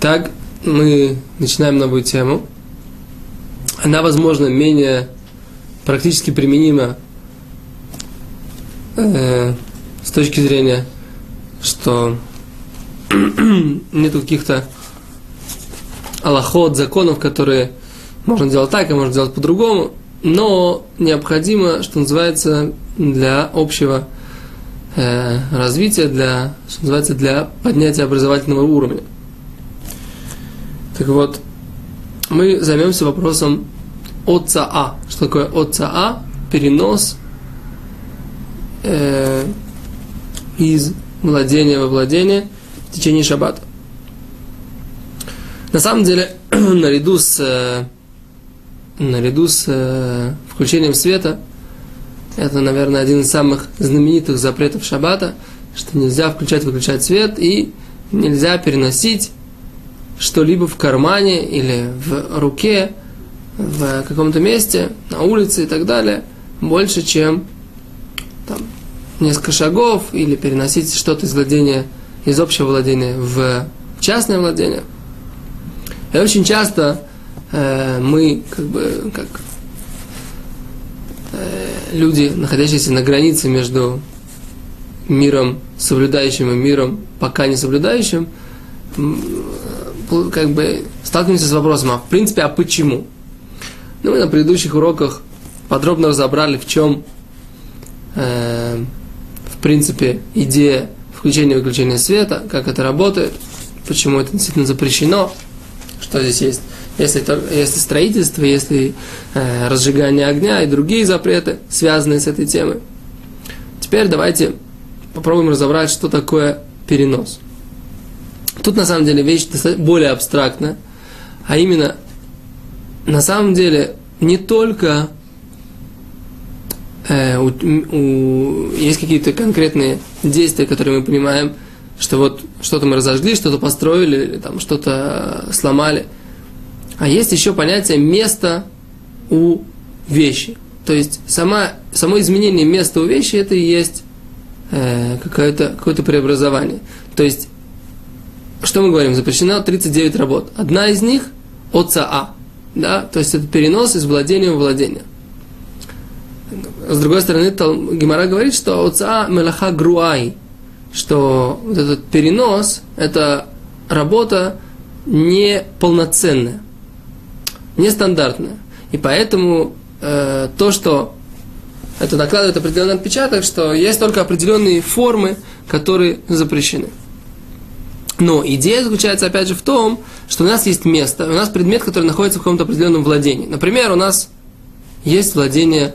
Так, мы начинаем новую тему. Она, возможно, менее практически применима э, с точки зрения, что нет каких-то аллахот, законов, которые можно делать так, а можно делать по-другому, но необходимо, что называется, для общего э, развития, для, что называется, для поднятия образовательного уровня. Так вот, мы займемся вопросом отца А. Что такое отца А? Перенос э, из владения во владение в течение шаббата. На самом деле, наряду с, э, наряду с э, включением света, это, наверное, один из самых знаменитых запретов шаббата, что нельзя включать-выключать свет и нельзя переносить что-либо в кармане или в руке, в каком-то месте, на улице и так далее, больше, чем там, несколько шагов, или переносить что-то из владения, из общего владения в частное владение. И очень часто э, мы, как бы, как э, люди, находящиеся на границе между миром соблюдающим и миром пока не соблюдающим, как бы сталкиваемся с вопросом, а в принципе, а почему? Ну, мы на предыдущих уроках подробно разобрали, в чем, э, в принципе, идея включения и выключения света, как это работает, почему это действительно запрещено, что здесь есть. Если, если строительство, если э, разжигание огня и другие запреты, связанные с этой темой. Теперь давайте попробуем разобрать, что такое перенос. Тут на самом деле вещь более абстрактная, а именно, на самом деле, не только э, у, у, есть какие-то конкретные действия, которые мы понимаем, что вот что-то мы разожгли, что-то построили, или там что-то сломали. А есть еще понятие места у вещи. То есть сама, само изменение места у вещи это и есть э, какое-то, какое-то преобразование. То есть что мы говорим? Запрещено 39 работ. Одна из них от А. Да? То есть это перенос из владения в владение. С другой стороны, Гимара говорит, что отца мелаха груай, что вот этот перенос – это работа неполноценная, нестандартная. И поэтому э, то, что это накладывает определенный отпечаток, что есть только определенные формы, которые запрещены. Но идея заключается, опять же, в том, что у нас есть место, у нас предмет, который находится в каком-то определенном владении. Например, у нас есть владение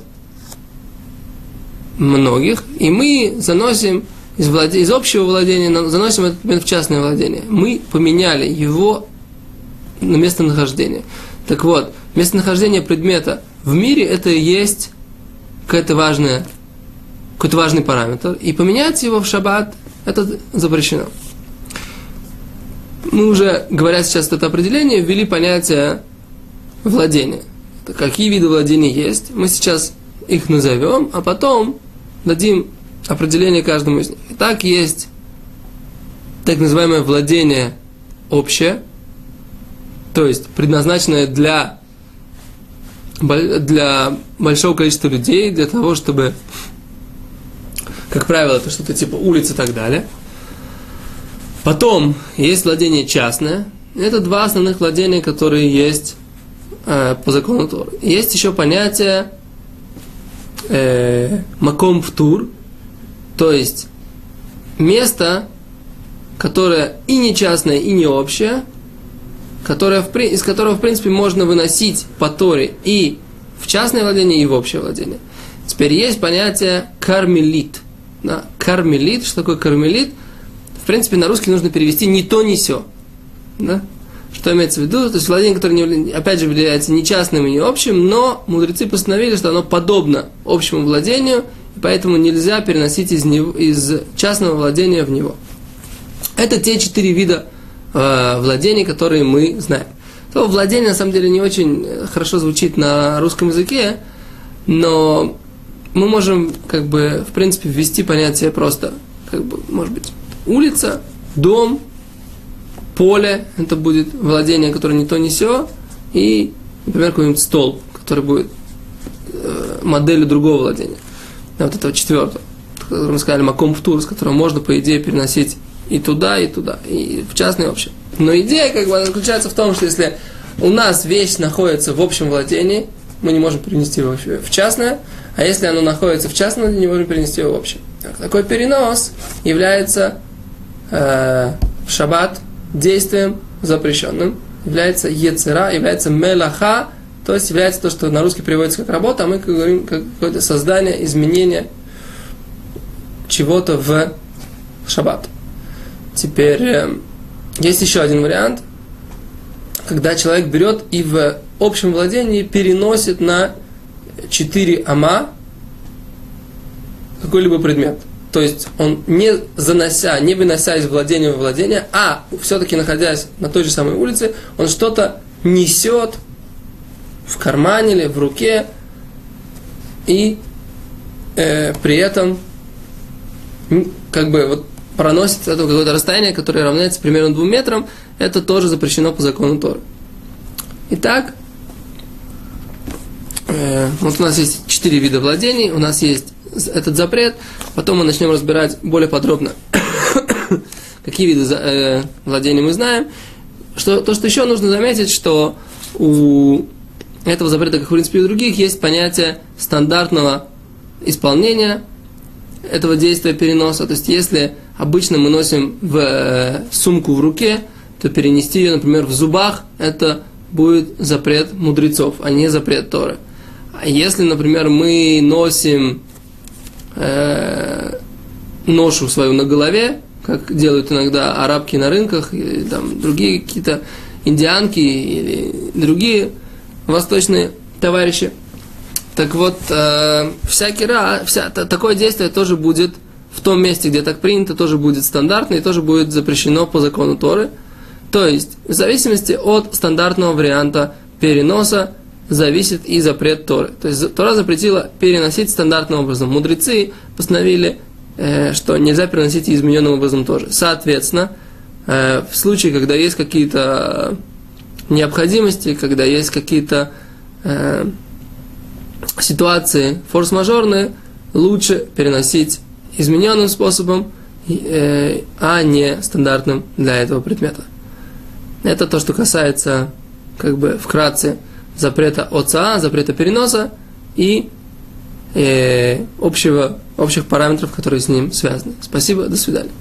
многих, и мы заносим из, владе... из общего владения, заносим этот предмет в частное владение. Мы поменяли его на местонахождение. Так вот, местонахождение предмета в мире это и есть какая-то важная, какой-то важный параметр. И поменять его в шаббат это запрещено мы уже, говоря сейчас это определение, ввели понятие владения. Какие виды владения есть, мы сейчас их назовем, а потом дадим определение каждому из них. Итак, есть так называемое владение общее, то есть предназначенное для, для большого количества людей, для того, чтобы, как правило, это что-то типа улицы и так далее – Потом есть владение частное. Это два основных владения, которые есть э, по закону Торы. Есть еще понятие э, маком втур, то есть место, которое и не частное, и не общее, которое, в, из которого, в принципе, можно выносить по Торе и в частное владение, и в общее владение. Теперь есть понятие кармелит. Да? Кармелит, что такое кармелит – в принципе, на русский нужно перевести «не то, не все». Да? Что имеется в виду? То есть владение, которое, не, опять же, является не частным и не общим, но мудрецы постановили, что оно подобно общему владению, и поэтому нельзя переносить из, него, из частного владения в него. Это те четыре вида э, владений, которые мы знаем. Слово владение, на самом деле, не очень хорошо звучит на русском языке, но мы можем, как бы, в принципе, ввести понятие просто, как бы, может быть, улица, дом, поле, это будет владение, которое не то, не сё, и, например, какой-нибудь стол, который будет э, моделью другого владения. Вот этого четвертого, который мы сказали, маком тур, с которого можно, по идее, переносить и туда, и туда, и в частный вообще. Но идея, как бы, заключается в том, что если у нас вещь находится в общем владении, мы не можем перенести его в частное, а если оно находится в частном не можем перенести его в общее. Такой перенос является э, в шаббат действием запрещенным, является ецера, является мелаха, то есть является то, что на русский переводится как работа, а мы как говорим как какое-то создание, изменение чего-то в шаббат. Теперь э, есть еще один вариант, когда человек берет и в общем владении переносит на 4 ама какой-либо предмет. То есть он не занося, не вынося из владения в владение, а все-таки находясь на той же самой улице, он что-то несет в кармане или в руке, и э, при этом как бы вот проносит это какое-то расстояние, которое равняется примерно двум метрам, это тоже запрещено по закону Торы. Итак, э, вот у нас есть четыре вида владений, у нас есть этот запрет, потом мы начнем разбирать более подробно, какие виды э, владений мы знаем. Что, то, что еще нужно заметить, что у этого запрета, как в принципе и у других, есть понятие стандартного исполнения этого действия переноса. То есть, если обычно мы носим в э, сумку в руке, то перенести ее, например, в зубах, это будет запрет мудрецов, а не запрет Торы. А если, например, мы носим э, ношу свою на голове, как делают иногда арабки на рынках, или там другие какие-то индианки или другие восточные товарищи. Так вот, э, всякий раз, вся, такое действие тоже будет в том месте, где так принято, тоже будет стандартно и тоже будет запрещено по закону Торы. То есть, в зависимости от стандартного варианта переноса, зависит и запрет Торы. То есть Тора запретила переносить стандартным образом. Мудрецы постановили, э, что нельзя переносить измененным образом тоже. Соответственно, э, в случае, когда есть какие-то необходимости, когда есть какие-то э, ситуации форс-мажорные, лучше переносить измененным способом, э, а не стандартным для этого предмета. Это то, что касается, как бы вкратце, запрета отца, запрета переноса и э, общего, общих параметров, которые с ним связаны. Спасибо, до свидания.